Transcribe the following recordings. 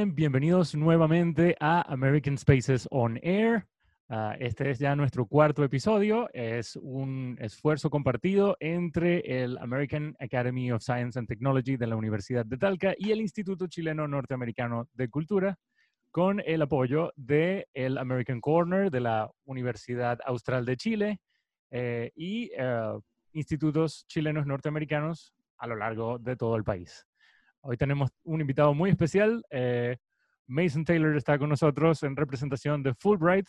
bien, bienvenidos nuevamente a American Spaces on Air. Ah, este es ya nuestro cuarto episodio. Es un esfuerzo compartido entre el American Academy of Science and Technology de la Universidad de Talca y el Instituto Chileno Norteamericano de Cultura, con el apoyo del el American Corner de la Universidad Austral de Chile eh, y eh, institutos chilenos norteamericanos a lo largo de todo el país. Hoy tenemos un invitado muy especial. Eh, Mason Taylor está con nosotros en representación de Fulbright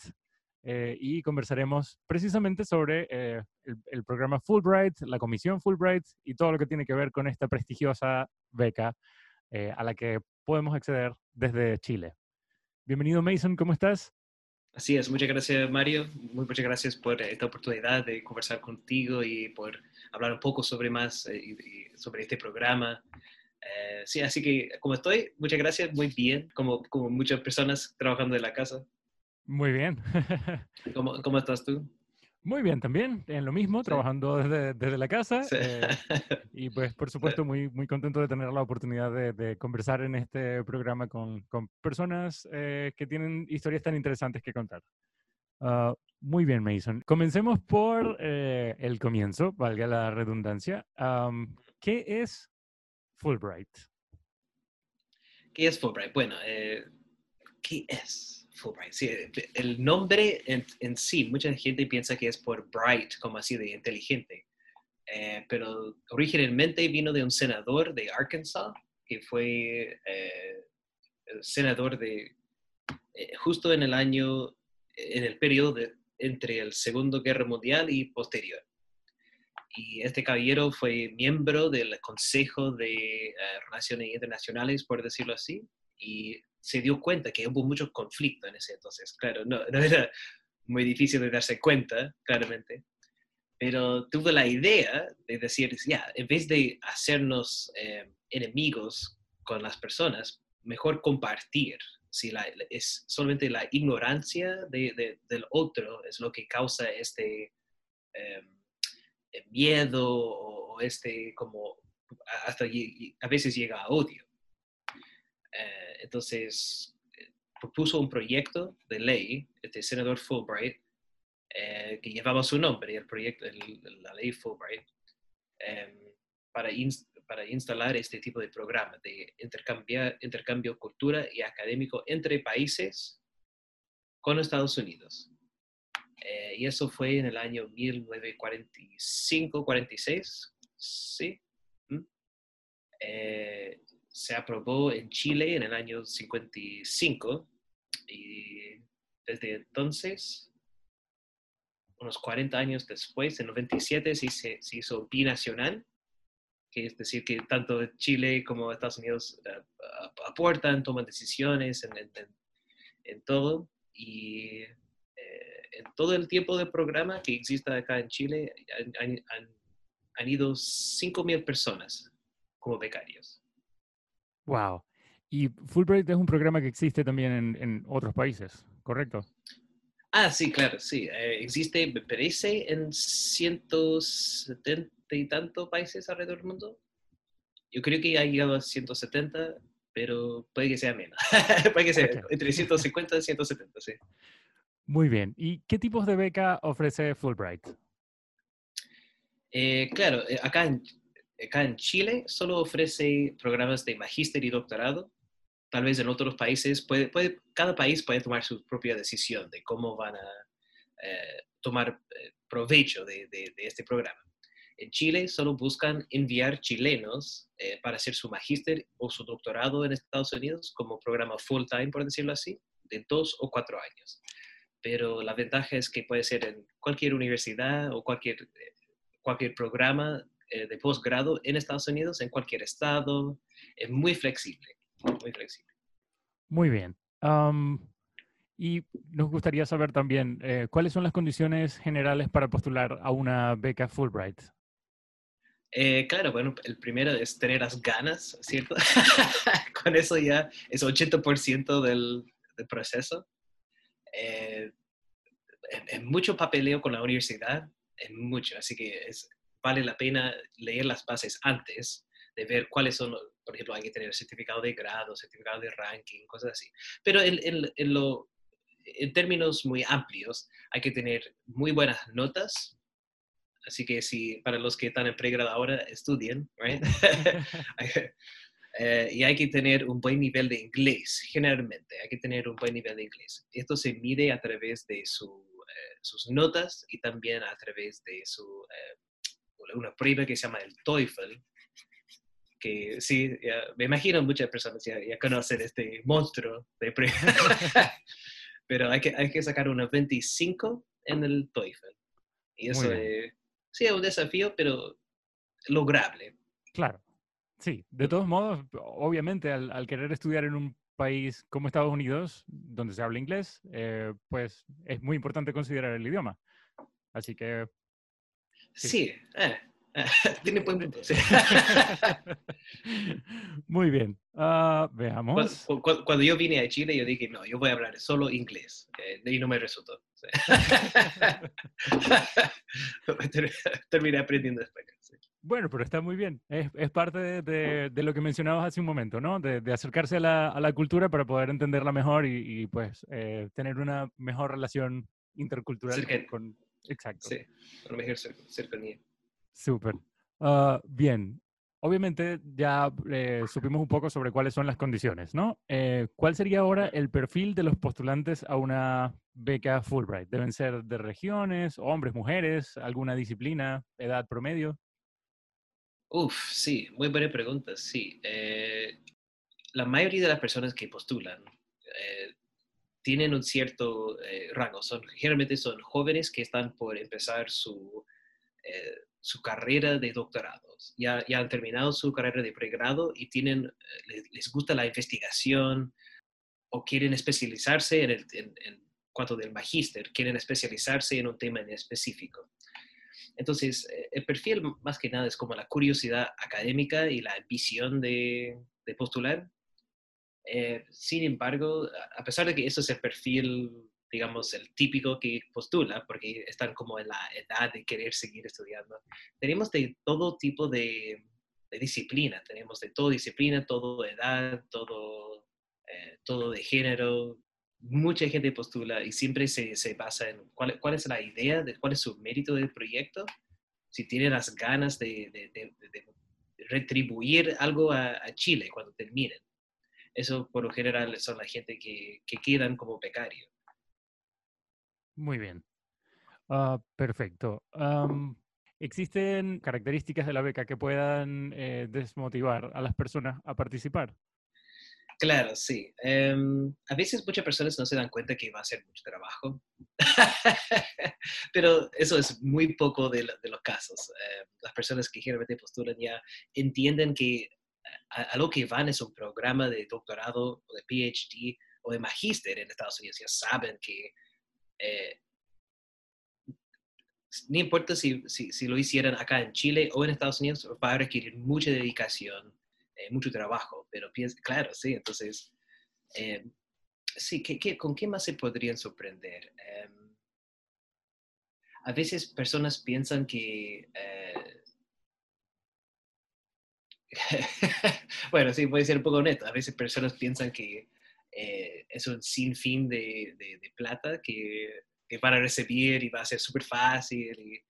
eh, y conversaremos precisamente sobre eh, el, programa Fulbright, la comisión Fulbright y todo lo que tiene que ver con esta prestigiosa beca a la que podemos acceder desde Chile. Bienvenido Mason, ¿cómo estás? Así es, muchas gracias Mario, muchas gracias por esta oportunidad de conversar contigo y por hablar un poco sobre más sobre este programa. Eh, sí, así que como estoy, muchas gracias, muy bien, como, como muchas personas trabajando de la casa. Muy bien. ¿Cómo, ¿Cómo, estás tú? Muy bien también, en lo mismo, trabajando desde, desde, la casa. Eh, y pues, por supuesto, muy, muy contento de tener la oportunidad de, de conversar en este programa con, con personas eh, que tienen historias tan interesantes que contar. Ah, muy bien, Mason. Comencemos por el comienzo, valga la redundancia. ¿Qué es Fulbright? ¿Qué es Fulbright? Bueno, eh, ¿qué es Fulbright? Sí, el nombre en, sí, mucha gente piensa que es por bright, como así de inteligente, eh, pero originalmente vino de un senador de Arkansas, que fue eh, el senador de justo en el año, en el periodo entre el Segundo Guerra Mundial y posterior y este caballero fue miembro del Consejo de eh, Relaciones Internacionales, por decirlo así, y se dio cuenta que hubo muchos conflictos en ese entonces. Claro, no, era muy difícil de darse cuenta, claramente, pero tuvo la idea de decir, ya, en vez de hacernos eh, enemigos con las personas, mejor compartir. Si es solamente la ignorancia de, del otro es lo que causa este... Eh, miedo o, este como hasta a veces llega a odio. Eh, entonces, eh, propuso un proyecto de ley, este senador Fulbright, eh, que llevaba su nombre, el proyecto, la ley Fulbright, em, para, para instalar este tipo de programa de intercambiar, intercambio cultura y académico entre países con Estados Unidos. Eh, y eso fue en el año 1945-46, ¿sí? ¿Mm? Eh, se aprobó en Chile en el año 55 y desde entonces, unos 40 años después, en 97, sí se, se hizo binacional, que es decir, que tanto Chile como Estados Unidos eh, aportan, toman decisiones en, en, en todo. Y todo el tiempo de programa que existe acá en Chile, han, han, ido 5.000 personas como becarios. Wow. Y Fulbright es un programa que existe también en, otros países, ¿correcto? Ah, sí, claro, sí. Eh, existe, me parece, en 170 y tantos países alrededor del mundo. Yo creo que ha llegado a 170, pero puede que sea menos. puede que sea entre 150 y 170, sí. Muy bien. ¿Y qué tipos de beca ofrece Fulbright? Eh, claro, eh, acá en, acá en Chile solo ofrece programas de magíster y doctorado. Tal vez en otros países, puede, puede, cada país puede tomar su propia decisión de cómo van a eh, tomar provecho de, de, este programa. En Chile solo buscan enviar chilenos para hacer su magíster o su doctorado en Estados Unidos como programa full time, por decirlo así, de dos o cuatro años pero la ventaja es que puede ser en cualquier universidad o cualquier, eh, cualquier programa eh, de posgrado en Estados Unidos, en cualquier estado. Es muy flexible, muy flexible. Muy bien. y nos gustaría saber también, eh, ¿cuáles son las condiciones generales para postular a una beca Fulbright? claro, bueno, el primero es tener las ganas, ¿cierto? Con eso ya es 80% del, del proceso eh, es, mucho papeleo con la universidad, es mucho, así que es, vale la pena leer las bases antes de ver cuáles son, por ejemplo, hay que tener certificado de grado, certificado de ranking, cosas así. Pero en, en, en, lo, en términos muy amplios, hay que tener muy buenas notas. Así que si para los que están en pregrado ahora, estudien, right? Eh, y hay que tener un buen nivel de inglés, generalmente, hay que tener un buen nivel de inglés. Esto se mide a través de su, eh, sus notas y también a través de su, eh, una prueba que se llama el TOEFL, que sí, me imagino muchas personas ya, ya conocen este monstruo de prueba, pero hay que, hay que sacar una 25 en el TOEFL. Y eso es, sí, es un desafío, pero lograble. Claro. Sí, de todos modos, obviamente al, querer estudiar en un país como Estados Unidos, donde se habla inglés, eh, pues es muy importante considerar el idioma. Así que... Sí, eh, tiene buen punto. muy bien, uh, veamos. Cuando, yo vine a Chile, yo dije, no, yo voy a hablar solo inglés. Eh, y no me resultó. Terminé aprendiendo español. Sí. Bueno, pero está muy bien. Es, es parte de, de, lo que mencionabas hace un momento, ¿no? De, de acercarse a la, a la, cultura para poder entenderla mejor y, y pues eh, tener una mejor relación intercultural con... Exacto. Sí, una mejor cercanía. Súper. Uh, bien. Obviamente ya eh, supimos un poco sobre cuáles son las condiciones, ¿no? Eh, ¿Cuál sería ahora el perfil de los postulantes a una beca Fulbright? ¿Deben ser de regiones, hombres, mujeres, alguna disciplina, edad promedio? Uf, sí, muy buena pregunta, sí. Eh, la mayoría de las personas que postulan eh, tienen un cierto eh, rango. Son, generalmente son jóvenes que están por empezar su, su carrera de doctorados. Ya, ya han terminado su carrera de pregrado y tienen, les, gusta la investigación o quieren especializarse en, el, en cuanto del magíster, quieren especializarse en un tema en específico. Entonces, eh, el perfil más que nada es como la curiosidad académica y la visión de, postular. Eh, sin embargo, a pesar de que eso es el perfil, digamos, el típico que postula, porque están como en la edad de querer seguir estudiando, tenemos de todo tipo de, disciplina, tenemos de todo disciplina, todo edad, todo, eh, todo de género, mucha gente postula y siempre se, se basa en cuál, es la idea, de cuál es su mérito del proyecto, si tiene las ganas de, de, retribuir algo a, Chile cuando terminen. Eso por lo general son la gente que, que quedan como becario. Muy bien. Ah, perfecto. ¿Existen características de la beca que puedan eh, desmotivar a las personas a participar? Claro, sí. Em, a veces muchas personas no se dan cuenta que va a ser mucho trabajo, pero eso es muy poco de, los casos. Em, las personas que generalmente postulan ya entienden que a, lo que van es un programa de doctorado o de PhD o de magíster en Estados Unidos. Ya saben que eh, no importa si, si, si, lo hicieran acá en Chile o en Estados Unidos, va a requerir mucha dedicación eh, mucho trabajo, pero piensa, claro, sí, entonces, eh, sí, ¿qué, con qué más se podrían sorprender? Em, a veces personas piensan que... Eh, bueno, sí, voy a ser un poco honesto. A veces personas piensan que es un sinfín de, de, de plata que, que, van a recibir y va a ser súper fácil.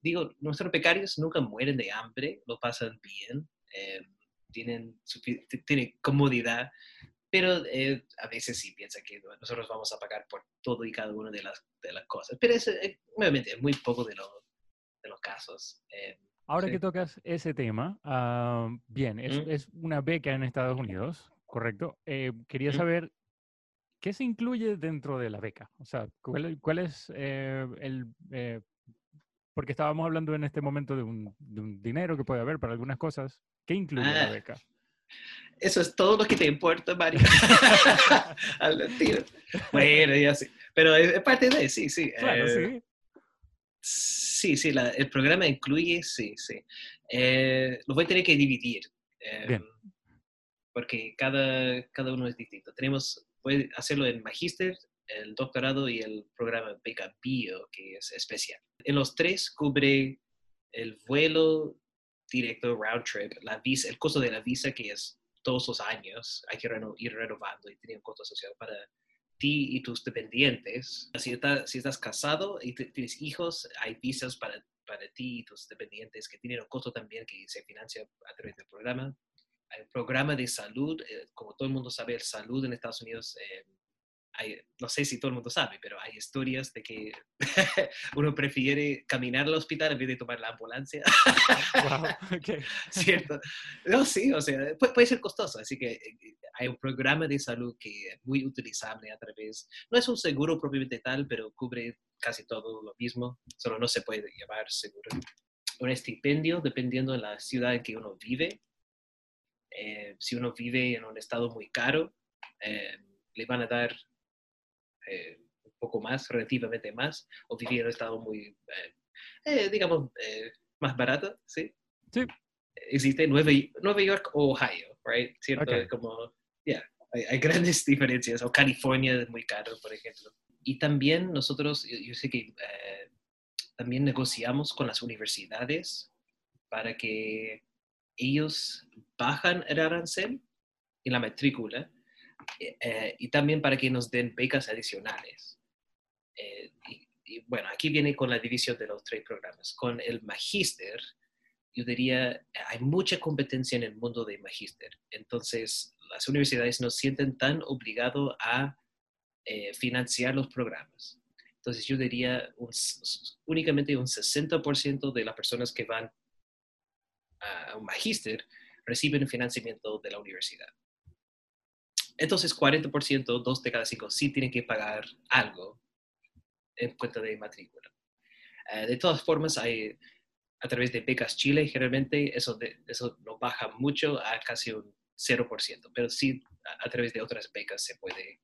digo, nuestros becarios nunca mueren de hambre, lo pasan bien. Em, tienen, tienen comodidad, pero eh, a veces sí piensa que nosotros vamos a pagar por todo y cada una de las, de las cosas. Pero es, eh, obviamente es muy poco de, de los casos. Eh, Ahora que tocas ese tema, ah, bien, es, es, una beca en Estados Unidos, ¿correcto? quería saber qué se incluye dentro de la beca. O sea, cuál, cuál es el porque estábamos hablando en este momento de un, de un, dinero que puede haber para algunas cosas. ¿Qué incluye la ah. beca? Eso es todo lo que te importa, Mario. bueno, ya sí. Pero es parte de, sí, sí. Claro, eh, sí. Sí, sí, el programa incluye, sí, sí. Eh, lo voy a tener que dividir. Eh, porque cada, cada uno es distinto. Tenemos, puede hacerlo en Magister, el doctorado y el programa Beca Bio, que es especial. En los tres cubre el vuelo directo, round trip, la visa, el costo de la visa que es todos los años, hay que ir renovando y tiene un costo asociado para ti y tus dependientes. Si, si estás casado y tienes hijos, hay visas para, para ti y tus dependientes que tienen un costo también que se financia a través del programa. Hay un programa de salud, eh, como todo el mundo sabe, el salud en Estados Unidos eh, no sé si todo el mundo sabe, pero hay historias de que uno prefiere caminar al hospital en vez de tomar la ambulancia. wow, ¿Cierto? No, sí, o sea, puede, ser costoso, así que eh, hay un programa de salud que es muy utilizable a través, no es un seguro propiamente tal, pero cubre casi todo lo mismo, solo no se puede llamar seguro. Un estipendio, dependiendo de la ciudad en que uno vive. Eh, si uno vive en un estado muy caro, eh, le van a dar eh, un poco más, relativamente más, o vivir en un estado muy, eh, eh, digamos, más barato, ¿sí? Sí. Existe Nueva, Nueva York o Ohio, right? ¿Cierto? Como, ya, hay, grandes diferencias, o California es muy caro, por ejemplo. Y también nosotros, yo, sé que también negociamos con las universidades para que ellos bajan el arancel en la matrícula eh, eh, y también para que nos den becas adicionales. Eh, y, bueno, aquí viene con la división de los tres programas. Con el magíster, yo diría, hay mucha competencia en el mundo de magíster. Entonces, las universidades no sienten tan obligados a financiar los programas. Entonces, yo diría únicamente un 60% de las personas que van a un magíster reciben financiamiento de la universidad. Entonces, 40%, dos de cada cinco, sí tienen que pagar algo en cuenta de matrícula. Eh, de todas formas, hay, a través de becas Chile, generalmente eso, eso lo baja mucho a casi un 0%, pero sí a, través de otras becas se puede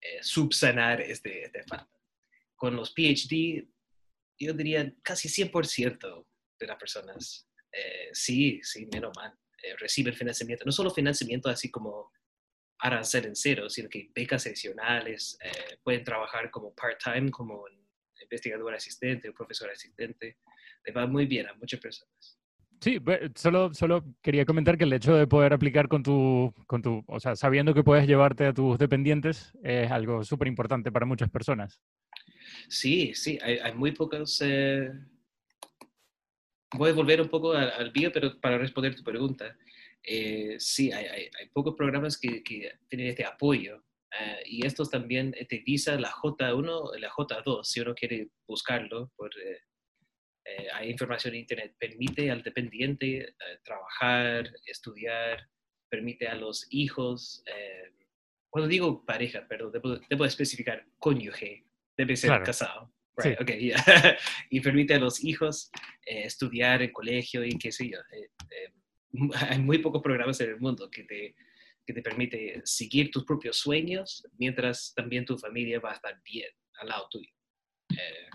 eh, subsanar este, este, falta. Con los PhD, yo diría casi 100% de las personas, eh, sí, sí, menos mal, reciben financiamiento. No solo financiamiento así como en cero, sino que becas adicionales, eh, pueden trabajar como part-time, como investigador asistente o profesor asistente. Le va muy bien a muchas personas. Sí, solo, solo quería comentar que el hecho de poder aplicar con tu, con tu, o sea, sabiendo que puedes llevarte a tus dependientes es algo súper importante para muchas personas. Sí, sí, hay, hay muy pocos... Eh... Voy a volver un poco al, al bio, pero para responder tu pregunta. Eh, sí, hay, pocos programas que, tienen este apoyo. Eh, y estos también te este, visa la J1, la J2, si uno quiere buscarlo. Por, eh, hay información en Internet, permite al dependiente trabajar, estudiar, permite a los hijos, cuando digo pareja, perdón, debo, especificar cónyuge, debe ser casado. y permite a los hijos estudiar en colegio y qué sé yo hay muy pocos programas en el mundo que te, que te permite seguir tus propios sueños mientras también tu familia va a estar bien al lado tuyo. Eh,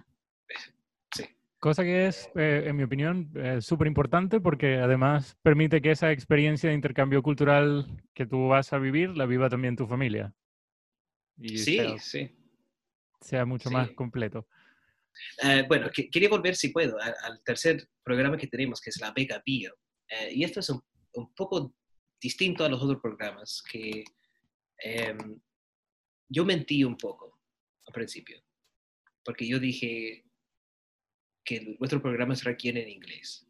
sí. Cosa que es, eh, en mi opinión, súper importante porque además permite que esa experiencia de intercambio cultural que tú vas a vivir la viva también tu familia. Y sí, sea, sí. Sea mucho más completo. Eh, bueno, quería volver, si puedo, al, tercer programa que tenemos, que es la Vega Bio. Eh, y esto es un, poco distinto a los otros programas, que em, yo mentí un poco al principio, porque yo dije que nuestros programas requieren inglés.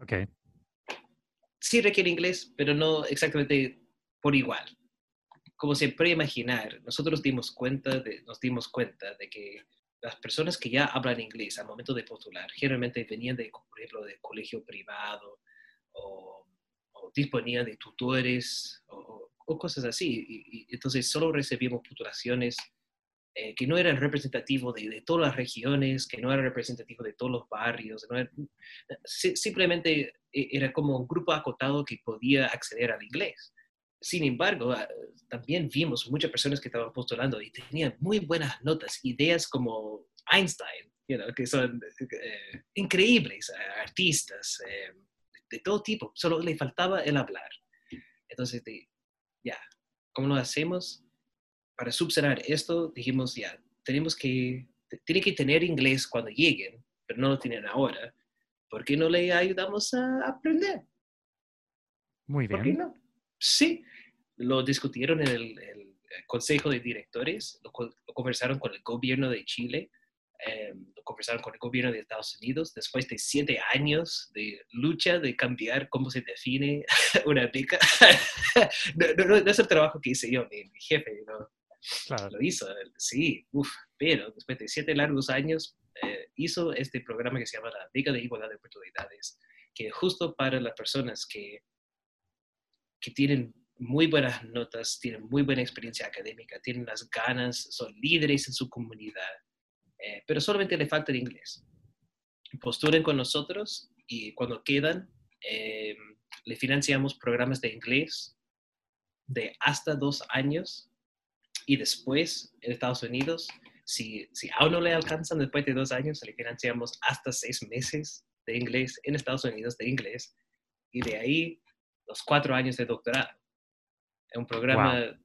Ok. Sí requiere inglés, pero no exactamente por igual. Como se puede imaginar, nosotros dimos cuenta de, nos dimos cuenta de que las personas que ya hablan inglés al momento de postular generalmente venían de, por ejemplo, de colegio privado o, disponía de tutores o, cosas así. Y, entonces solo recibimos postulaciones eh, que no eran representativos de, todas las regiones, que no eran representativos de todos los barrios. simplemente eh, era como un grupo acotado que podía acceder al inglés. Sin embargo, ah, también vimos muchas personas que estaban postulando y tenían muy buenas notas, ideas como Einstein, que son eh, increíbles, artistas, de todo tipo, solo le faltaba el hablar. Entonces, ya, ¿cómo lo hacemos? Para subsanar esto, dijimos, ya, tenemos que, tiene que tener inglés cuando lleguen, pero no lo tienen ahora. ¿por qué no le ayudamos a aprender? Muy ¿Por qué bien. no? Sí, lo discutieron en el, el Consejo de Directores, lo conversaron con el gobierno de Chile, eh, conversaron con el gobierno de Estados Unidos, después de siete años de lucha de cambiar cómo se define una beca. no, no- no- no es el trabajo que hice yo, mi, mi jefe no, Claro. lo hizo, sí, uf, pero después de siete largos años eh, hizo este programa que se llama la Beca de Igualdad de Oportunidades, que justo para las personas que, que tienen muy buenas notas, tienen muy buena experiencia académica, tienen las ganas, son líderes en su comunidad, eh, pero solamente le falta el inglés. Postulen con nosotros y cuando quedan, eh, le financiamos programas de inglés de hasta dos años y después en Estados Unidos, si, si aún no le alcanzan después de dos años, le financiamos hasta seis meses de inglés en Estados Unidos de inglés y de ahí los cuatro años de doctorado. Es un programa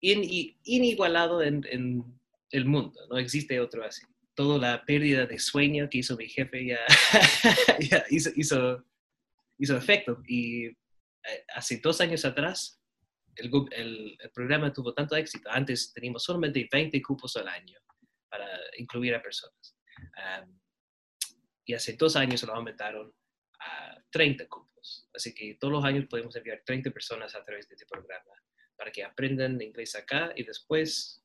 in- i- inigualado en, en el mundo, no existe otro así. Toda la pérdida de sueño que hizo mi jefe ya, ya hizo, hizo, hizo efecto. Y eh, hace dos años atrás, el, el- el programa tuvo tanto éxito. Antes teníamos solamente 20 cupos al año para incluir a personas. Am, y hace dos años lo aumentaron a 30 cupos. Así que todos los años podemos enviar 30 personas a través de este programa para que aprendan inglés acá y después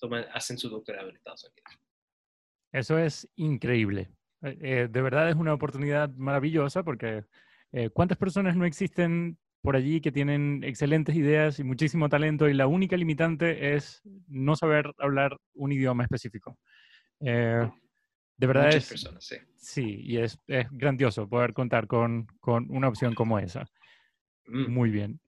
toman, hacen su doctorado en Estados Unidos. Eso es increíble. Eh, eh, de verdad es una oportunidad maravillosa porque eh, ¿cuántas personas no existen por allí que tienen excelentes ideas y muchísimo talento y la única limitante es no saber hablar un idioma específico? Eh, de verdad Muchas es, personas, sí. sí, y es, es grandioso poder contar con, con una opción como esa. Mm. Muy bien.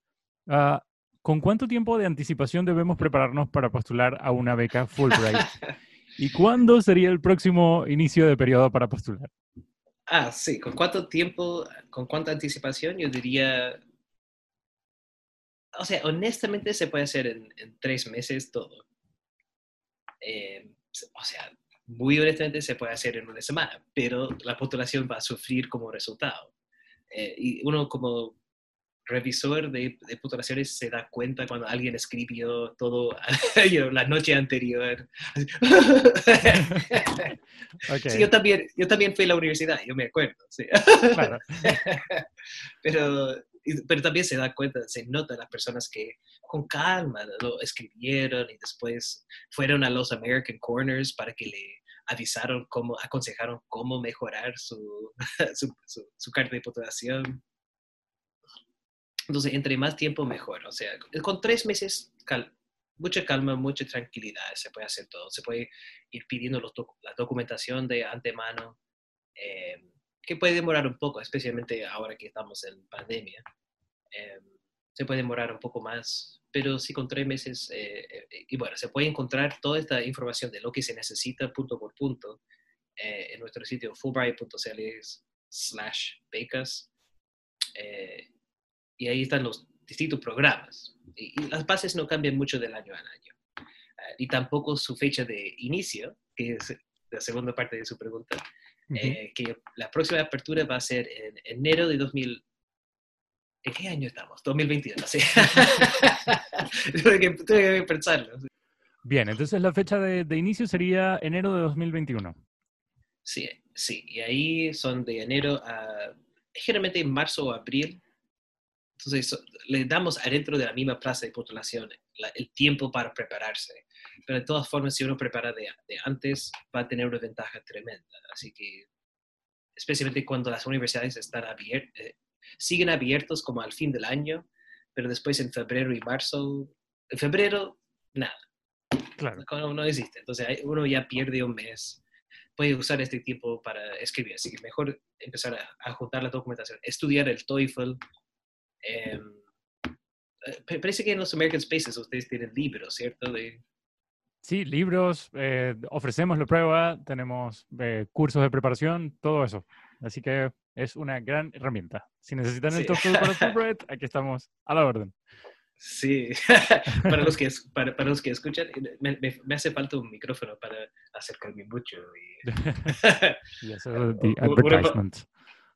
Ah, ¿Con cuánto tiempo de anticipación debemos prepararnos para postular a una beca Fulbright? ¿Y cuándo sería el próximo inicio de periodo para postular? Ah, sí, ¿con cuánto tiempo, con cuánta anticipación? Yo diría, o sea, honestamente se puede hacer en, en tres meses todo. Eh, o sea, muy honestamente se puede hacer en una semana, pero la postulación va a sufrir como resultado. Eh, y uno como revisor de, de postulaciones se da cuenta cuando alguien escribió todo la noche anterior. Sí, yo también, yo también fui a la universidad, yo me acuerdo. Sí. claro. pero, pero también se da cuenta, se nota las personas que con calma lo escribieron y después fueron a los American Corners para que le avisaron cómo, aconsejaron cómo mejorar su, su, su- su carta de postulación. Entonces, entre más tiempo, mejor. O sea, con tres meses, mucha calma, mucha tranquilidad, se puede hacer todo. Se puede ir pidiendo la documentación de antemano, eh, que puede demorar un poco, especialmente ahora que estamos en pandemia. Eh, se puede demorar un poco más, pero sí con tres meses, eh, eh, y bueno, se puede encontrar toda esta información de lo que se necesita punto por punto en nuestro sitio fulbright.cl slash becas. Y ahí están los distintos programas. Y, y las bases no cambian mucho del año al año. Eh, y tampoco su fecha de inicio, que es la segunda parte de su pregunta, Ujú. eh, que la próxima apertura va a ser en enero de 2000. ¿En qué año estamos? 2022, sí. tuve, que, tuve que pensarlo. Bien, entonces la fecha de, de inicio sería enero de 2021. Sí, sí. Y ahí son de enero a generalmente en marzo o abril. Entonces so- le damos adentro de la misma plaza de postulación la- el tiempo para prepararse. Pero de todas formas, si uno prepara de, de antes, va a tener una ventaja tremenda. Así que, especialmente cuando las universidades están abiertas, siguen abiertos como al fin del año, pero después en febrero y marzo, en febrero, nada, Claro. no, no existe. Entonces uno ya pierde un mes. Puede usar este tiempo para escribir. Así que mejor empezar a, a juntar la documentación, estudiar el TOEFL. Eh, eh, pa- parece que en los American Spaces ustedes tienen libros, ¿cierto? De, Sí, libros, eh, ofrecemos la prueba, tenemos eh, cursos de preparación, todo eso. Así que es una gran herramienta. Si necesitan el Sí. TOEFL para Fulbright, aquí estamos a la orden. sí, para, los que, para, para los que escuchan, eh, me, me- me hace falta un micrófono para acercarme mucho. Y, Y eso Uh, es the advertisement.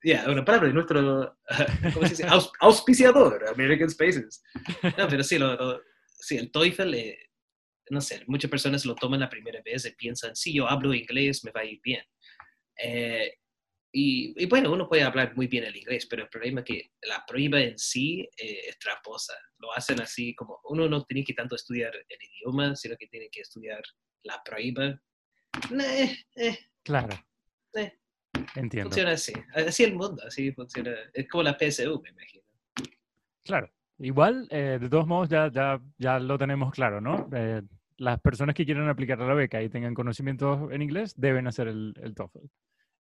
Ya, una palabra de nuestro ¿cómo se dice? Aus- auspiciador, American Spaces. No, pero sí, lo, lo- sí el TOEFL, eh, no sé, muchas personas lo toman la primera vez y piensan, sí, yo hablo inglés, me va a ir bien. Eh, y, y bueno, uno puede hablar muy bien el inglés, pero el problema es que la prueba en sí eh, es tramposa. Lo hacen así como, uno no tiene que tanto estudiar el idioma, sino que tiene que estudiar la prueba. Eh, eh, Claro. eh, Entiendo. funciona así. Así el mundo, así funciona. Es como la PSU, me imagino. Claro. Igual, eh, de todos modos, ya, ya, ya lo tenemos claro, ¿no? Eh, las personas que quieran aplicar a la beca y tengan conocimientos en inglés deben hacer el, el TOEFL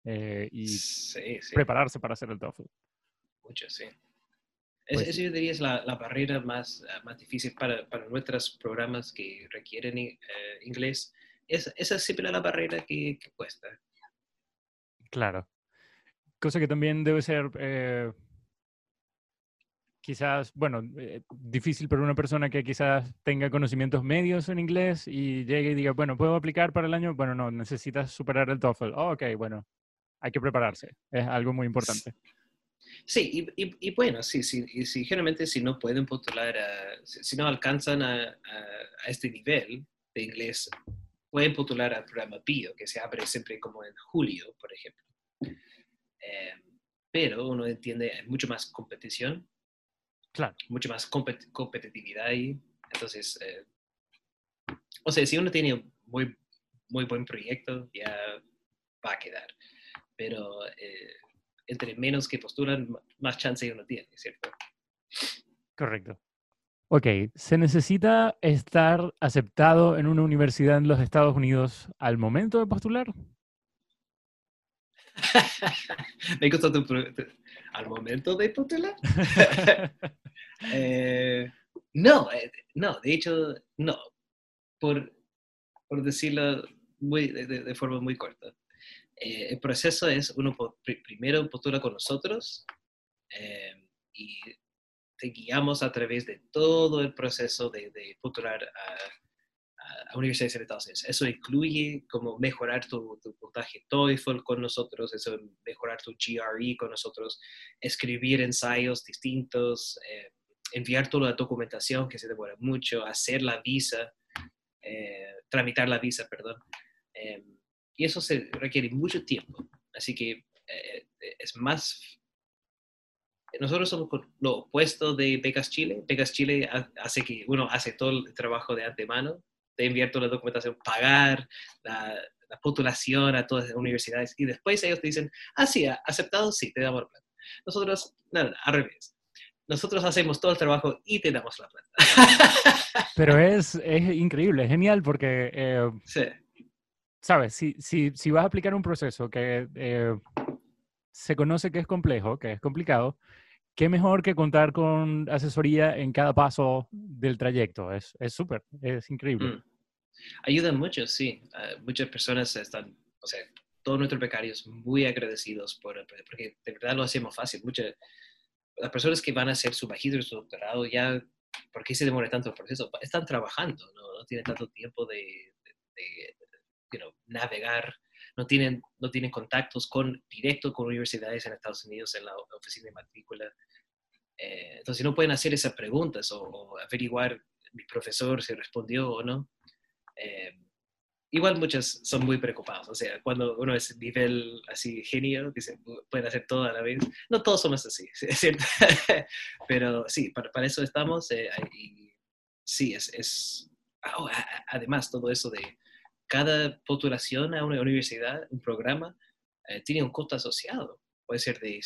eh, y Sí, sí, prepararse para hacer el TOEFL. mucho, sí. Es- Pues eso yo diría es la, la barrera más, más difícil para, para nuestros programas que requieren inglés. Es, esa es siempre la barrera que, que cuesta. Claro. Cosa que también debe ser eh, quizás, bueno, eh, difícil para una persona que quizás tenga conocimientos medios en inglés y llegue y diga, bueno, ¿puedo aplicar para el año? Bueno, no, necesitas superar el TOEFL. Oh, ok, bueno, hay que prepararse. Es algo muy importante. Sí, y, y- y bueno, sí, sí, y si generalmente si no pueden postular, a- si, si no alcanzan a, a- a este nivel de inglés, pueden postular al programa PIO, que se abre siempre como en julio, por ejemplo. Eh, pero uno entiende, hay mucho más competición, Claro. mucho más compet- competitividad ahí. Entonces, eh, o sea, si uno tiene muy, muy buen proyecto, ya va a quedar. Pero eh, entre menos que postulan, más chance uno tiene, ¿cierto? Correcto. Ok, ¿se necesita estar aceptado en una universidad en los Estados Unidos al momento de postular? Me gustó tu pre- tu- al momento de postular. Eh, no, eh, no, de hecho, no. Por, por decirlo muy, de, forma muy corta. Eh, el proceso es, uno primero postula con nosotros eh, y te guiamos a través de todo el proceso de, de postular a, a- universidades en Estados Unidos. Eso incluye como mejorar tu, tu puntaje TOEFL con nosotros, eso mejorar tu GRE con nosotros, escribir ensayos distintos, eh, enviar toda la documentación que se demora mucho, hacer la visa, eh, tramitar la visa, perdón. Eh, y eso se requiere mucho tiempo. Así que eh, es más... Nosotros somos lo opuesto de Becas Chile. Becas Chile ha- hace que uno hace todo el trabajo de antemano, de enviar toda la documentación, pagar la, la postulación a todas las universidades y después ellos te dicen, ah, sí, ha- aceptado, sí, te damos la plata. Nosotros, no, no, al revés. Nosotros hacemos todo el trabajo y te damos la plata. Pero es, es increíble, es genial porque, eh, sí, sabes, si, si, si vas a aplicar un proceso que eh, se conoce que es complejo, que es complicado, qué mejor que contar con asesoría en cada paso del trayecto. Es es súper, es increíble. Mm. Ayudan mucho, sí. Ah, muchas personas están, o sea, todos nuestros becarios muy agradecidos por porque de verdad lo hacemos fácil. Muchas, las personas que van a hacer su y su doctorado ya, ¿por qué se demora tanto el proceso? Están trabajando, no, no tienen tanto tiempo de, de- de, you know, navegar, no tienen, no tienen contactos con, directo con universidades en Estados Unidos en la oficina de matrícula. Eh, entonces no pueden hacer esas preguntas o, averiguar mi profesor si respondió o no. Eh, igual muchos son muy preocupados, o sea, cuando uno es nivel así genio, dicen, pueden hacer todo a la vez. No todos somos así, es cierto. Pero sí, para, eso estamos. eh, y sí, es... es ah, oh, además, todo eso de cada postulación a una universidad, un programa, eh, tiene un costo asociado. Puede ser de,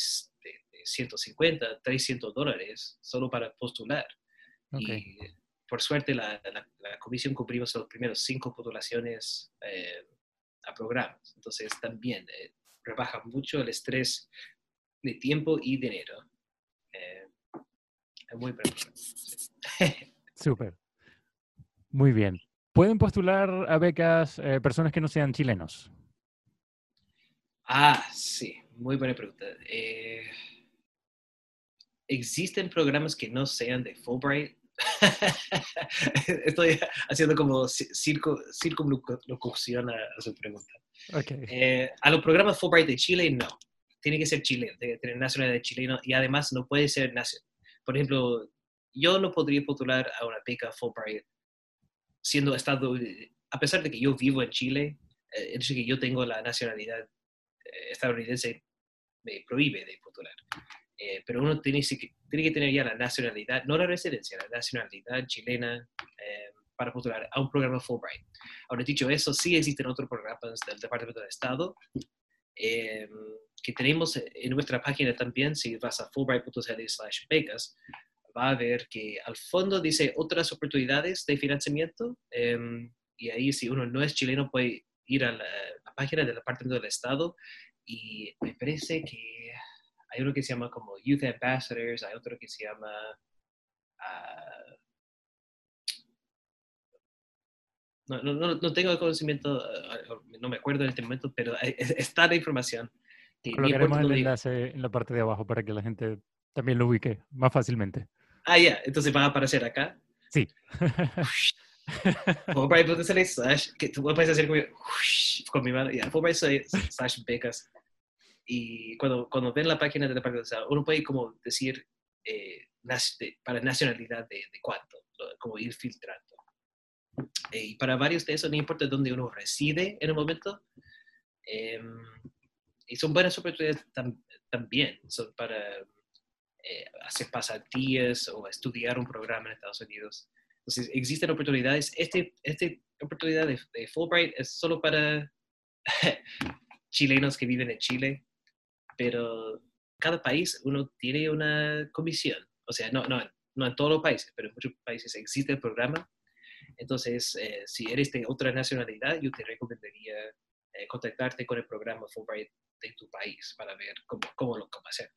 de- de 150, 300 dólares solo para postular. Y por suerte la, la- la comisión cubrimos los primeros cinco postulaciones eh, a programas. Entonces también eh, rebaja mucho el estrés de tiempo y dinero. Eh, es muy preocupante. Súper. Muy bien. ¿Pueden postular a becas eh, personas que no sean chilenos? Ah, sí, muy buena pregunta. Eh, ¿Existen programas que no sean de Fulbright? Estoy haciendo como ci- circo, circunlocución a, a su pregunta. Eh, a los programas Fulbright de Chile, no. tiene que ser chileno, tiene que tener nacionalidad chileno y además no puede ser nacional. Por ejemplo, yo no podría postular a una beca Fulbright siendo estado, a pesar de que yo vivo en Chile, eh, el hecho de que yo tengo la nacionalidad eh, estadounidense me prohíbe de postular. Eh, pero uno tiene, tiene, que tener ya la nacionalidad, no la residencia, la nacionalidad chilena para postular a un programa Fulbright. Ahora, dicho eso, sí existen otros programas del Departamento de Estado que tenemos en nuestra página también, si vas a fulbright.cl slash becas, va a ver que al fondo dice otras oportunidades de financiamiento em, y ahí si uno no es chileno puede ir a la, página del Departamento del Estado y me parece que hay uno que se llama como Youth Ambassadors, hay otro que se llama... Uh, no, no, no, tengo conocimiento, ah, no me acuerdo en este momento, pero está la información. Colocaremos el enlace en la parte de abajo para que la gente también lo ubique más fácilmente. Ah, ya, entonces va a aparecer acá. Sí. Fulbright.sl slash, que tú puedes hacer con mi mano, ya, Fulbright slash becas. Y cuando, cuando ven la página de la parte de uno puede como decir eh, para nacionalidad de, de cuánto, como ir filtrando. Eh, y para varios de esos, no importa dónde uno reside en un momento, eh, y son buenas oportunidades también, son para eh, hacer pasantías o estudiar un programa en Estados Unidos. Entonces, existen oportunidades. Este, este oportunidad de, Fulbright es solo para chilenos que viven en Chile, pero cada país uno tiene una comisión. O sea, no, no, no en todos los países, pero en muchos países existe el programa. Entonces, eh, si eres de otra nacionalidad, yo te recomendaría eh, contactarte con el programa Fulbright de tu país para ver cómo, cómo lo cómo hacer.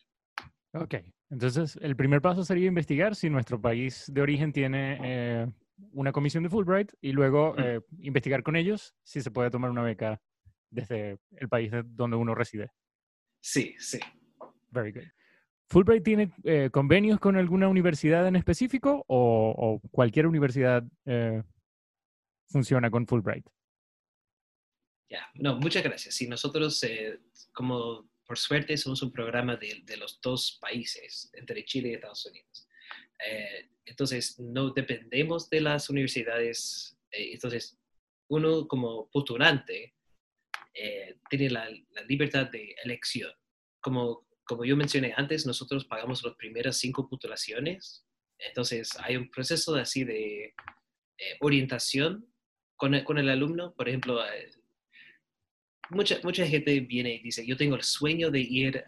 Ok, entonces el primer paso sería investigar si nuestro país de origen tiene eh, una comisión de Fulbright y luego eh, investigar con ellos si se puede tomar una beca desde el país donde uno reside. Sí, sí. Very good. ¿Fulbright tiene eh, convenios con alguna universidad en específico o, o cualquier universidad funciona con Fulbright? Ya, no, muchas gracias. Sí, nosotros, como por suerte somos un programa de, los dos países, entre Chile y Estados Unidos. Eh, entonces, no dependemos de las universidades. Eh, entonces, uno como postulante eh, tiene la, libertad de elección. Como, como yo mencioné antes, nosotros pagamos las primeras cinco postulaciones. Entonces, hay un proceso así de orientación con con el alumno. Por ejemplo, mucha, mucha gente viene y dice, yo tengo el sueño de ir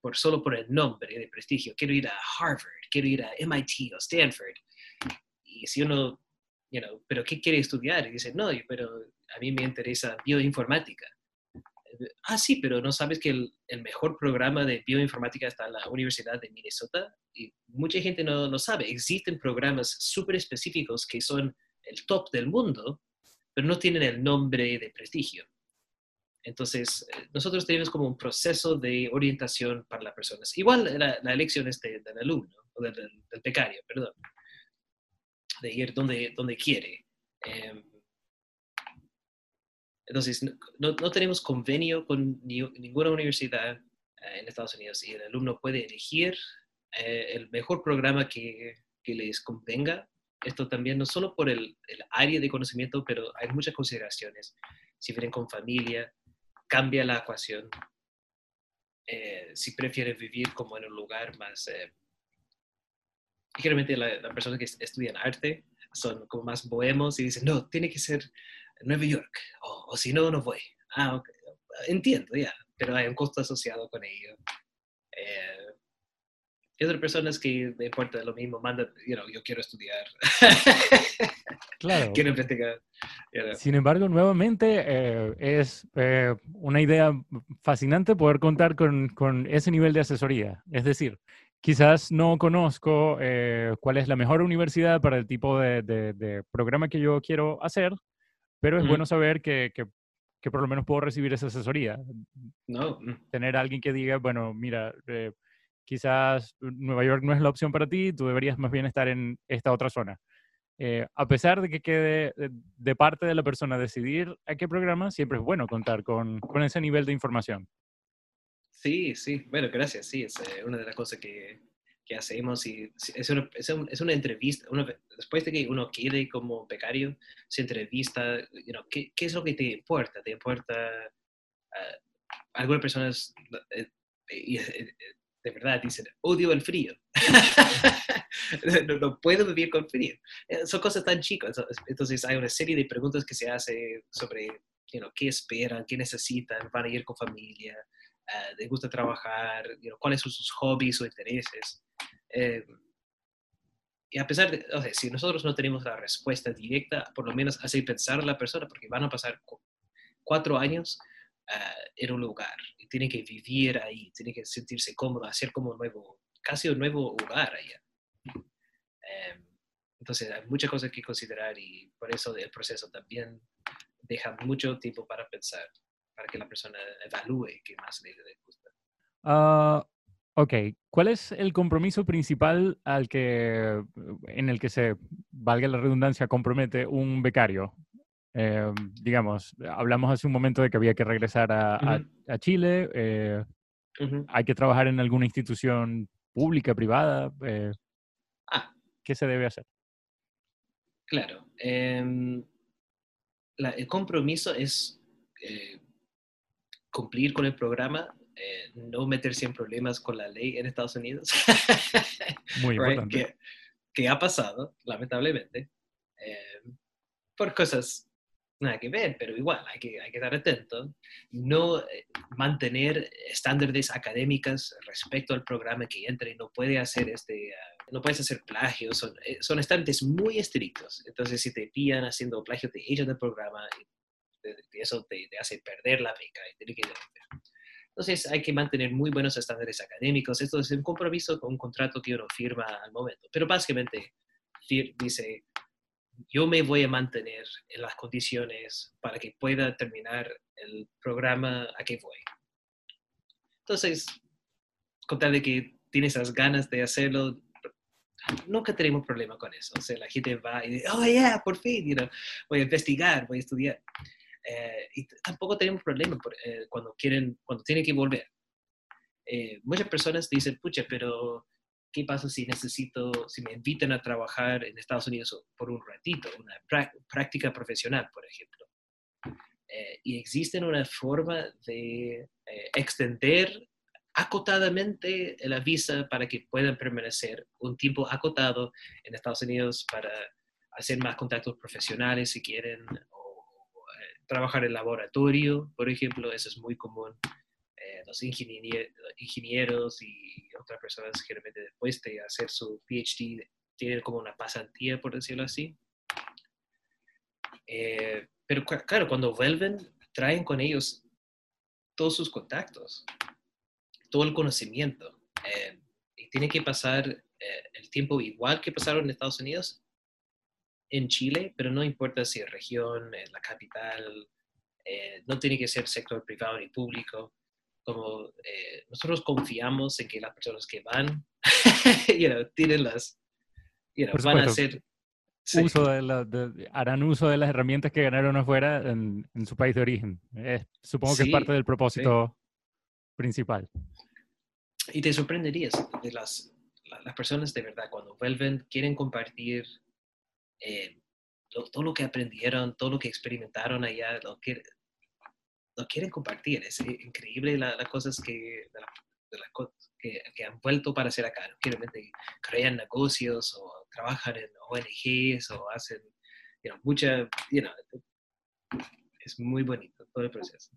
por, solo por el nombre de prestigio, quiero ir a Harvard, quiero ir a MIT o Stanford. Y si uno, pero ¿qué quiere estudiar? Y dice, no, pero a mí me interesa bioinformática. Ah, sí, pero no sabes que el, el mejor programa de bioinformática está en la Universidad de Minnesota. Y mucha gente no, no sabe. Existen programas súper específicos que son el top del mundo, pero no tienen el nombre de prestigio. Entonces, eh, nosotros tenemos como un proceso de orientación para las personas. Igual la, elección es del alumno, o del, del, becario, perdón, de ir donde, donde quiere. Em, entonces, no, no, tenemos convenio con ninguna universidad eh, en Estados Unidos y el alumno puede elegir eh, el mejor programa que, que les convenga esto también no solo por el, área de conocimiento, pero hay muchas consideraciones. Si vienen con familia, cambia la ecuación. Eh, si prefieren vivir como en un lugar más... Eh, generalmente las personas que estudian arte son como más bohemos y dicen, no, tiene que ser Nueva York, o, si no, no voy. Ah, entiendo, ya, pero hay un costo asociado con ello. Eh, y otras personas que me importa lo mismo, mandan, you know, yo quiero estudiar. Claro. quiero investigar. Sin embargo, nuevamente eh, es eh, una idea fascinante poder contar con, con, ese nivel de asesoría. Es decir, quizás no conozco eh, cuál es la mejor universidad para el tipo de, de, programa que yo quiero hacer, pero es bueno saber que, que, que, por lo menos puedo recibir esa asesoría. No. Tener a alguien que diga, bueno, mira, quizás Nueva York no es la opción para ti, tú deberías más bien estar en esta otra zona. Eh, a pesar de que quede de, parte de la persona decidir a qué programa, siempre es bueno contar con, con ese nivel de información. Sí, sí, bueno, gracias, sí, es eh, una de las cosas que, que hacemos y es una, es, un, es una entrevista, una, después de que uno quede como becario, se entrevista, you know, ¿qué, ¿qué, es lo que te importa? ¿Te importa? Uh, algunas personas eh, eh, de verdad dicen, odio el frío. no, no, puedo vivir con frío. Son cosas tan chicas. Entonces hay una serie de preguntas que se hace sobre you know, qué esperan, qué necesitan, van a ir con familia, uh, les gusta trabajar, you know, cuáles son sus hobbies o intereses. Eh, y a pesar de, o sea, si nosotros no tenemos la respuesta directa, por lo menos hace pensar a la persona, porque van a pasar cuatro años uh, en un lugar tiene que vivir ahí, tiene que sentirse cómodo, hacer como nuevo, casi un nuevo hogar allá. Eh, entonces hay muchas cosas que considerar y por eso el proceso también deja mucho tiempo para pensar, para que la persona evalúe qué más le, le gusta. Uh, ok, ¿cuál es el compromiso principal al que, en el que se, valga la redundancia, compromete un becario? Eh, digamos, hablamos hace un momento de que había que regresar a, uh -huh. a, a Chile, eh, uh -huh. hay que trabajar en alguna institución pública, privada. Eh, ah. ¿Qué se debe hacer? Claro. Eh, la, el compromiso es eh, cumplir con el programa, eh, no meterse en problemas con la ley en Estados Unidos. Muy right? que, que, ha pasado, lamentablemente, eh, por cosas nada que ver, pero igual hay que, hay que estar atento. No eh, mantener estándares académicas respecto al programa que entra y no puede hacer este, uh, no puedes hacer plagios, son, eh, son estándares muy estrictos. Entonces, si te pillan haciendo plagio, te echan del programa y, eso te, te, hace perder la beca y que entonces hay que mantener muy buenos estándares académicos. Esto es un compromiso con un contrato que uno firma al momento. Pero básicamente dice, yo me voy a mantener en las condiciones para que pueda terminar el programa a que voy. Entonces, con tal de que tienes las ganas de hacerlo, nunca tenemos problema con eso. O sea, la gente va y dice, oh, yeah, por fin, you voy a investigar, voy a estudiar. Eh, y tampoco tenemos problema eh, cuando quieren, cuando tienen que volver. Eh, muchas personas dicen, pucha, pero ¿qué pasa si necesito, si me invitan a trabajar en Estados Unidos por un ratito, una práctica profesional, por ejemplo? Eh, y existe una forma de eh, extender acotadamente la visa para que puedan permanecer un tiempo acotado en Estados Unidos para hacer más contactos profesionales si quieren, o, o eh, trabajar en laboratorio, por ejemplo, eso es muy común los ingenieros y otras personas generalmente después de hacer su PhD tienen como una pasantía, por decirlo así. Eh, pero claro, cuando vuelven, traen con ellos todos sus contactos, todo el conocimiento. Eh, y tiene que pasar eh, el tiempo igual que pasaron en Estados Unidos, en Chile, pero no importa si es región, la capital, no tiene que ser sector privado ni público como eh, nosotros confiamos en que las personas que van, you know, tienen las, you know, van a hacer... Sí. Uso de la, de, harán uso de las herramientas que ganaron afuera en, en su país de origen. Eh, supongo que sí, es parte del propósito sí. principal. Y te sorprenderías de las, las personas de verdad cuando vuelven, quieren compartir eh, todo lo que aprendieron, todo lo que experimentaron allá, lo que, lo quieren compartir. Es increíble las la cosas que, de la, de las cosas que, que, han vuelto para hacer acá. Quieren crean negocios o trabajan en ONGs o hacen you know, mucha, you know, es muy bonito todo el proceso.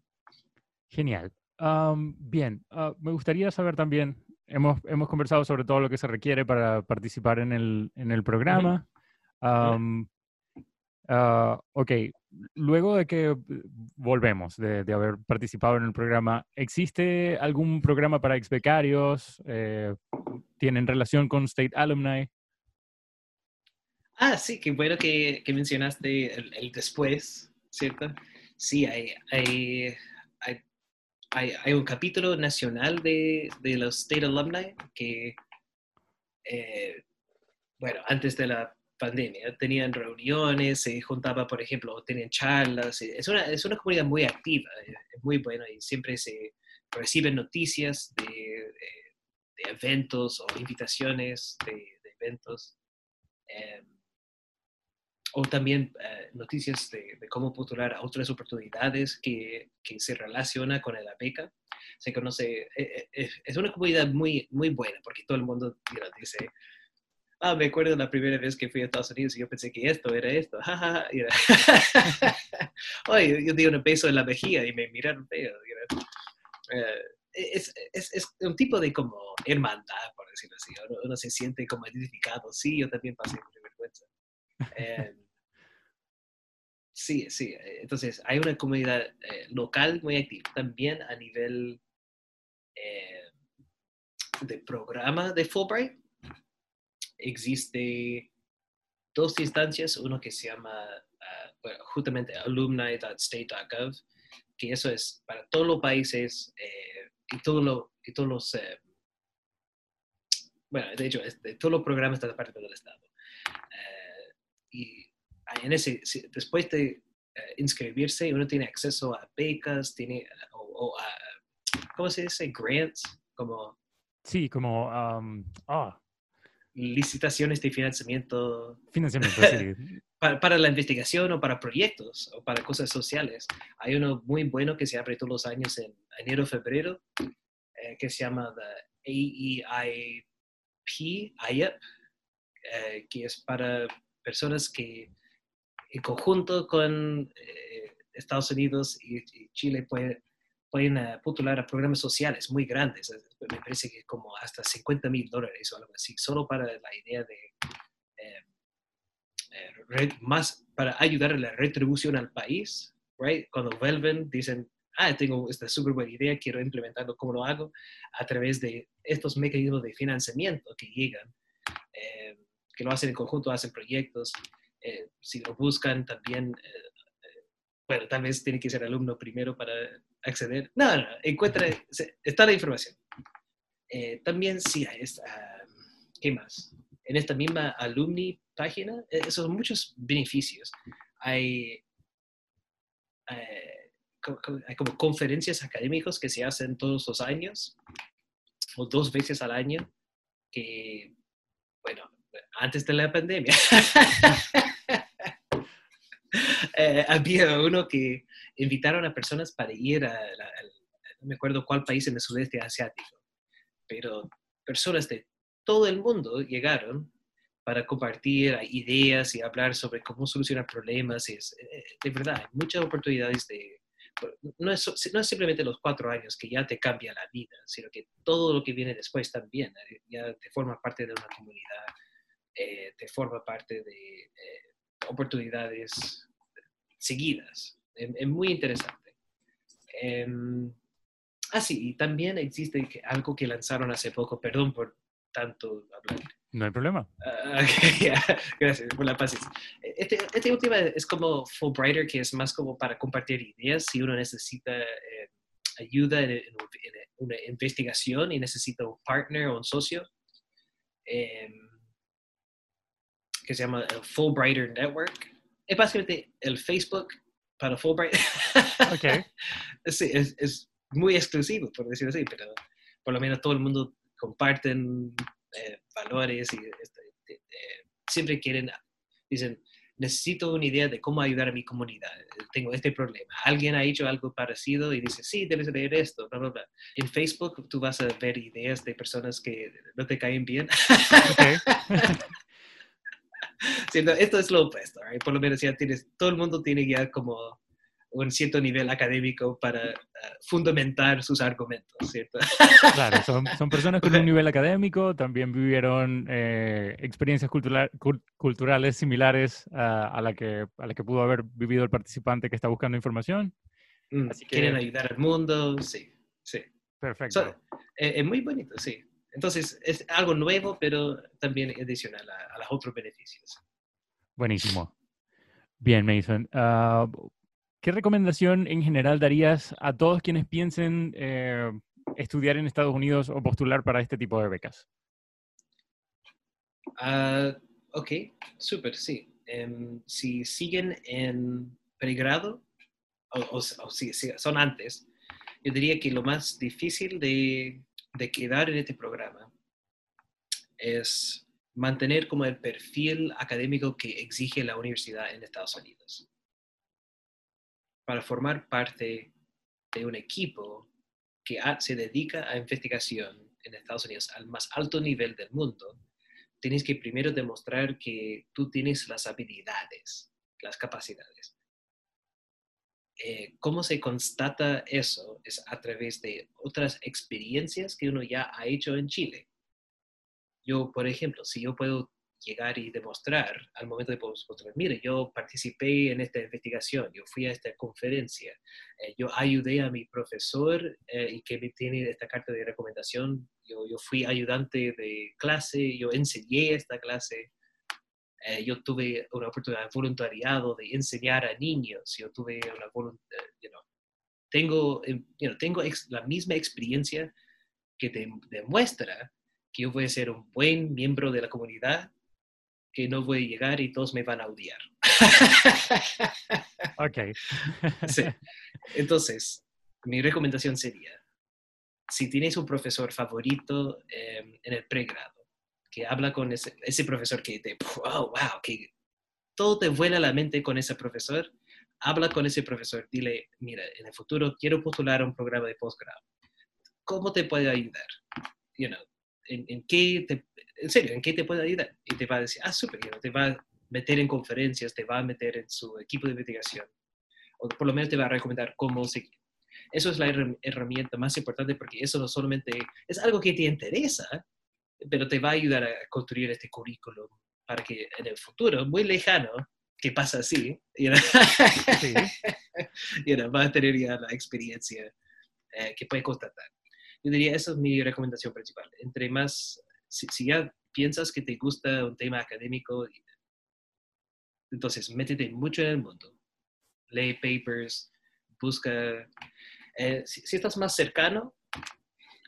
Genial. Um, bien, uh, me gustaría saber también, hemos, hemos conversado sobre todo lo que se requiere para participar en el, en el programa. Um, uh, ok, luego de que volvemos, de, haber participado en el programa, ¿existe algún programa para ex becarios? Eh, ¿Tienen relación con State Alumni? Ah, sí, qué bueno que, mencionaste el, después, ¿cierto? Sí, hay, hay, hay, hay, un capítulo nacional de, de, los State Alumni que, eh, bueno, antes de la pandemia. Tenían reuniones, se juntaba, por ejemplo, tenían charlas. Es una, es una comunidad muy activa, es muy buena y siempre se reciben noticias de, eventos o invitaciones de, eventos. Em, o también eh, noticias de, cómo postular a otras oportunidades que, que se relaciona con la beca. Se conoce, eh, eh, es una comunidad muy, muy buena porque todo el mundo dice, ah, me acuerdo la primera vez que fui a Estados Unidos y yo pensé que esto era esto, Oye, yo di un beso en la mejilla y me miraron feo. es, es, es, un tipo de como hermandad, por decirlo así. Uno, se siente como identificado. Sí, yo también pasé por vergüenza. Em, sí, sí. Eh, entonces, hay una comunidad eh, local muy activa. También a nivel eh, de programa de Fulbright, existe dos instancias. Uno que se llama uh, justamente alumni.state.gov, que eso es para todos los países y, todo lo, y todos los... bueno, de hecho, todos los programas de parte del Estado. y en ese, después de eh, inscribirse, uno tiene acceso a becas, tiene, o, a, ¿cómo se dice? Grants, como... Sí, como... ah. Licitaciones de financiamiento. Financiamiento, sí. para, la investigación o para proyectos o para cosas sociales. Hay uno muy bueno que se abre todos los años en enero, febrero, eh, que se llama the AEIP, IEP, eh, que es para personas que en conjunto con eh, Estados Unidos y, Chile puede, pueden uh, postular a programas sociales muy grandes. Me parece que como hasta 50 mil dólares o algo así, solo para la idea de eh, eh, más para ayudar a la retribución al país. Right? Cuando vuelven, dicen, ah, tengo esta súper buena idea, quiero implementarlo, ¿cómo lo hago? A través de estos mecanismos de financiamiento que llegan, que lo hacen en conjunto, hacen proyectos. Eh, si lo buscan también, eh, eh, bueno, tal vez tiene que ser alumno primero para acceder. No, no, encuentra, está la información. también sí, es, ¿qué más? En esta misma alumni página, son muchos beneficios. Hay, hay como conferencias académicas que se hacen todos los años o dos veces al año que, bueno, antes de la pandemia. Eh, había uno que invitaron a personas para ir a, no me acuerdo cuál país en el sudeste asiático, pero personas de todo el mundo llegaron para compartir ideas y hablar sobre cómo solucionar problemas. es, eh, de verdad, hay muchas oportunidades de... No es, no es simplemente los cuatro años que ya te cambia la vida, sino que todo lo que viene después también, eh, ya te forma parte de una comunidad, te forma parte de oportunidades seguidas. Es, muy interesante. Eh, ah, sí, y también existe algo que lanzaron hace poco, perdón por tanto hablar. No hay problema. Ah, gracias por la paciencia. Este, este, último es como Fulbrighter, que es más como para compartir ideas si uno necesita eh, ayuda en, una investigación y necesita un partner o un socio. Em, que se llama el Fulbrighter Network es básicamente el Facebook para Fulbright. Okay. sí, es, es, muy exclusivo, por decirlo así, pero por lo menos todo el mundo comparten eh, valores y este, siempre quieren, dicen, necesito una idea de cómo ayudar a mi comunidad. Tengo este problema. Alguien ha hecho algo parecido y dice, sí, debes leer esto, bla, bla, bla. En Facebook tú vas a ver ideas de personas que no te caen bien. Okay. esto es lo opuesto, por lo menos ya tienes, todo el mundo tiene ya como un cierto nivel académico para eh, fundamentar sus argumentos, ¿cierto? Claro, son, son personas con un nivel académico, también vivieron eh, experiencias culturales similares a, la que, a la que pudo haber vivido el participante que está buscando información. Mm, Así que, quieren ayudar al mundo, sí, sí. Perfecto. Eh, es muy bonito, sí. Entonces, es algo nuevo, pero también adicional a, los otros beneficios. Buenísimo. Bien, Mason. Ah, ¿Qué recomendación en general darías a todos quienes piensen eh, estudiar en Estados Unidos o postular para este tipo de becas? Uh, ok, súper, sí. Em, si siguen en pregrado o, si, son antes, yo diría que lo más difícil de, de quedar en este programa es mantener como el perfil académico que exige la universidad en Estados Unidos. Para formar parte de un equipo que se dedica a investigación en Estados Unidos al más alto nivel del mundo, tienes que primero demostrar que tú tienes las habilidades, las capacidades. Eh, ¿Cómo se constata eso? Es a través de otras experiencias que uno ya ha hecho en Chile. Yo, por ejemplo, si yo puedo llegar y demostrar al momento de postdoctoral, mire, yo participé en esta investigación, yo fui a esta conferencia, eh, yo ayudé a mi profesor eh, y que me tiene esta carta de recomendación, yo, yo, fui ayudante de clase, yo enseñé esta clase, eh, yo tuve una oportunidad de voluntariado de enseñar a niños, yo tuve una voluntad, you know, tengo, you know, tengo la misma experiencia que te demuestra que yo voy a ser un buen miembro de la comunidad, que no voy a llegar y todos me van a odiar. ok. sí. Entonces, mi recomendación sería, si tienes un profesor favorito em, en el pregrado, que habla con ese, ese profesor que te, wow, que todo te vuela la mente con ese profesor, habla con ese profesor, dile, mira, en el futuro quiero postular a un programa de posgrado. ¿Cómo te puede ayudar? You know, en, qué te, en serio, en qué te puede ayudar. Y te va a decir, ah, súper, te va a meter en conferencias, te va a meter en su equipo de investigación, o por lo menos te va a recomendar cómo seguir. Eso es la herramienta más importante porque eso no solamente es algo que te interesa, pero te va a ayudar a construir este currículum para que en el futuro, muy lejano, que pasa así, y sí. vas a tener ya la experiencia eh, que puedes constatar. Yo diría, esa es mi recomendación principal. Entre más, si, ya piensas que te gusta un tema académico, entonces métete mucho en el mundo. Lee papers, busca... Eh, si, estás más cercano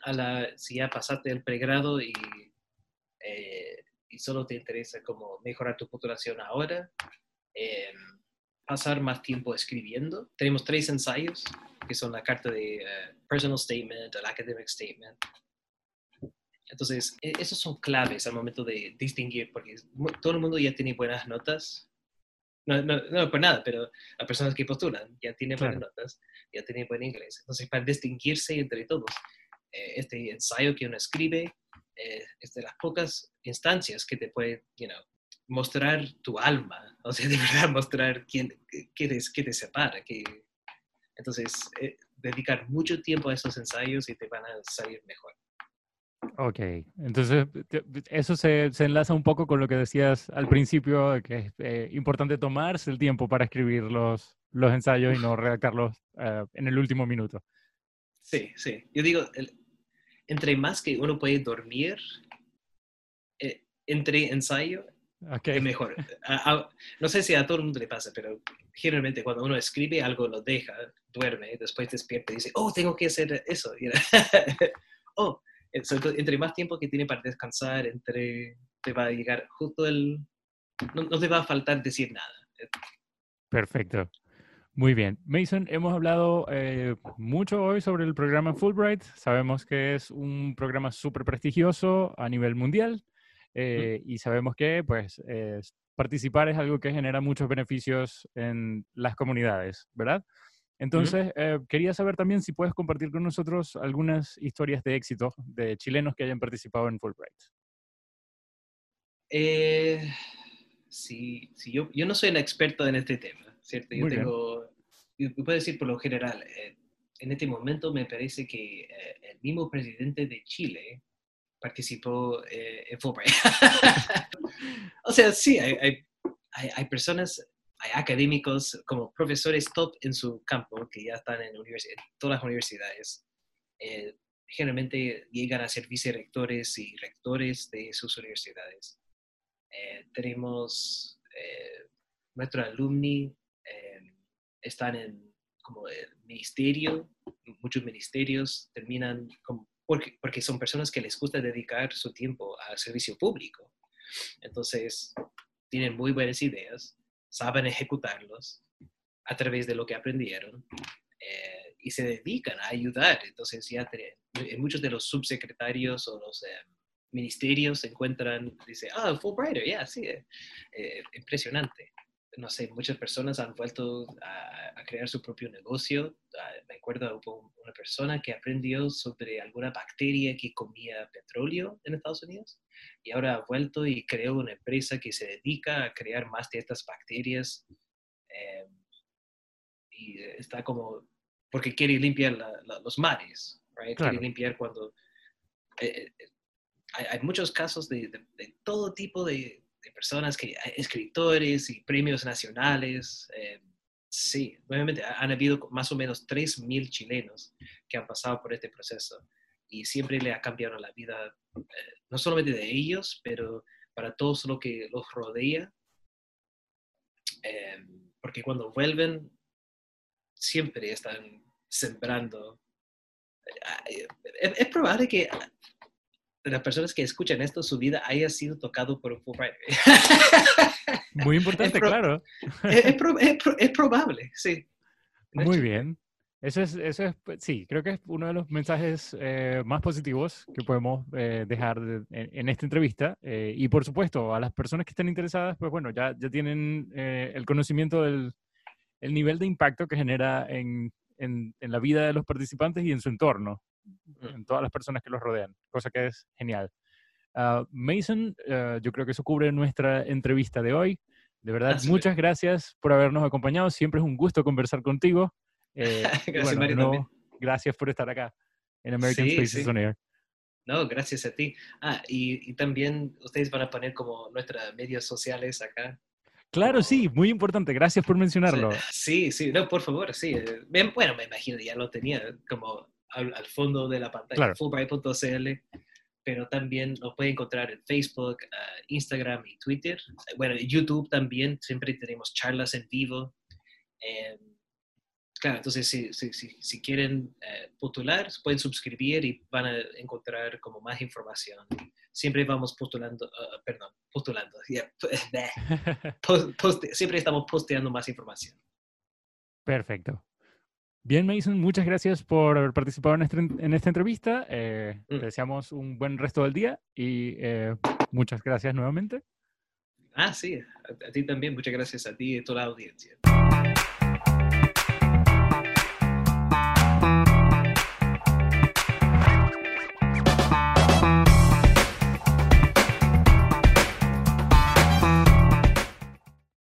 a la... Si ya pasaste el pregrado y, eh, y solo te interesa como mejorar tu postulación ahora, eh, pasar más tiempo escribiendo. Tenemos tres ensayos, que son la carta de eh, personal statement, el academic statement. Entonces, e, esos son claves al momento de distinguir, porque todo el mundo ya tiene buenas notas. No, no, no por nada, pero las personas que postulan ya tienen buenas notas, ya tienen buen inglés. Entonces, para distinguirse entre todos, eh, este ensayo que uno escribe eh, es de las pocas instancias que te puede, you know, mostrar tu alma, o sea, de verdad mostrar quién, qué, te, qué te separa. Que, entonces, eh, dedicar mucho tiempo a esos ensayos y te van a salir mejor. Ok, entonces eso se, se, enlaza un poco con lo que decías al principio, que es eh, importante tomarse el tiempo para escribir los, los ensayos y no redactarlos eh, en el último minuto. Sí, sí. Yo digo, entre más que uno puede dormir entre ensayo, es mejor. no sé si a todo el mundo le pasa, pero generalmente cuando uno escribe algo lo deja, duerme, después despierta y dice, oh, tengo que hacer eso. oh, entre más tiempo que tiene para descansar, entre te va a llegar justo el... No, te va a faltar decir nada. Perfecto. Muy bien. Mason, hemos hablado eh, mucho hoy sobre el programa Fulbright. Sabemos que es un programa súper prestigioso a nivel mundial. Eh, y sabemos que pues, participar es algo que genera muchos beneficios en las comunidades, ¿verdad? Entonces, eh, quería saber también si puedes compartir con nosotros algunas historias de éxito de chilenos que hayan participado en Fulbright. Eh, sí, sí yo, yo, no soy un experto en este tema, ¿cierto? Yo tengo, puedo decir por lo general, en este momento me parece que el mismo presidente de Chile participó eh, en Fulbright. o sea, sí, hay, hay, hay, personas, hay académicos como profesores top en su campo que ya están en, todas las universidades. Eh, generalmente llegan a ser vicerectores y rectores de sus universidades. Eh, tenemos nuestros alumni están en como el ministerio, muchos ministerios terminan como porque, son personas que les gusta dedicar su tiempo al servicio público. Entonces, tienen muy buenas ideas, saben ejecutarlos a través de lo que aprendieron. Eh, y se dedican a ayudar. Entonces ya muchos de los subsecretarios o los eh, ministerios se encuentran, dice, ah, Fulbrighter, ya, sí, eh, eh, impresionante. No sé, muchas personas han vuelto a, crear su propio negocio. Ah, me acuerdo, hubo una persona que aprendió sobre alguna bacteria que comía petróleo en Estados Unidos y ahora ha vuelto y creó una empresa que se dedica a crear más de estas bacterias. y está como porque quiere limpiar los mares, quiere limpiar cuando... Eh, eh, hay, muchos casos de, todo tipo de, personas, que escritores y premios nacionales. Eh, sí, obviamente han habido más o menos 3.000 chilenos que han pasado por este proceso y siempre le ha cambiado la vida, no solamente de ellos, pero para todos lo que los rodea. porque cuando vuelven siempre están sembrando. Es, probable que las personas que escuchan esto, su vida haya sido tocado por un Fulbright. Muy importante, claro. Es, probable, sí. Muy bien. Eso es, eso es, pues, sí, creo que es uno de los mensajes eh, más positivos que podemos eh, dejar en, esta entrevista. Eh, y por supuesto, a las personas que estén interesadas, pues bueno, ya, ya tienen el conocimiento del el nivel de impacto que genera en en, la vida de los participantes y en su entorno. En todas las personas que los rodean, cosa que es genial. Ah, Mason, eh, yo creo que eso cubre nuestra entrevista de hoy. De verdad, muchas gracias por habernos acompañado. Siempre es un gusto conversar contigo. Eh, gracias, Mario, Gracias por estar acá en American Spaces on Air. No, gracias a ti. Ah, y, y, también ustedes van a poner como nuestras medios sociales acá Claro, sí, muy importante. Gracias por mencionarlo. Sí, sí, no, por favor, sí. Bueno, me imagino, ya lo tenía como al, fondo de la pantalla, fulbright.cl, pero también lo puede encontrar en Facebook, ah, Instagram y Twitter. Bueno, YouTube también, siempre tenemos charlas en vivo. Em, claro, entonces si, si, si, quieren eh, postular, pueden suscribir y van a encontrar como más información siempre vamos postulando, uh, perdón, postulando, siempre estamos posteando más información. Perfecto. Bien, Mason, muchas gracias por haber participado en, este, en esta entrevista. Eh, mm. deseamos un buen resto del día y eh, muchas gracias nuevamente. Ah, sí, a, ti también. Muchas gracias a ti y a toda la audiencia.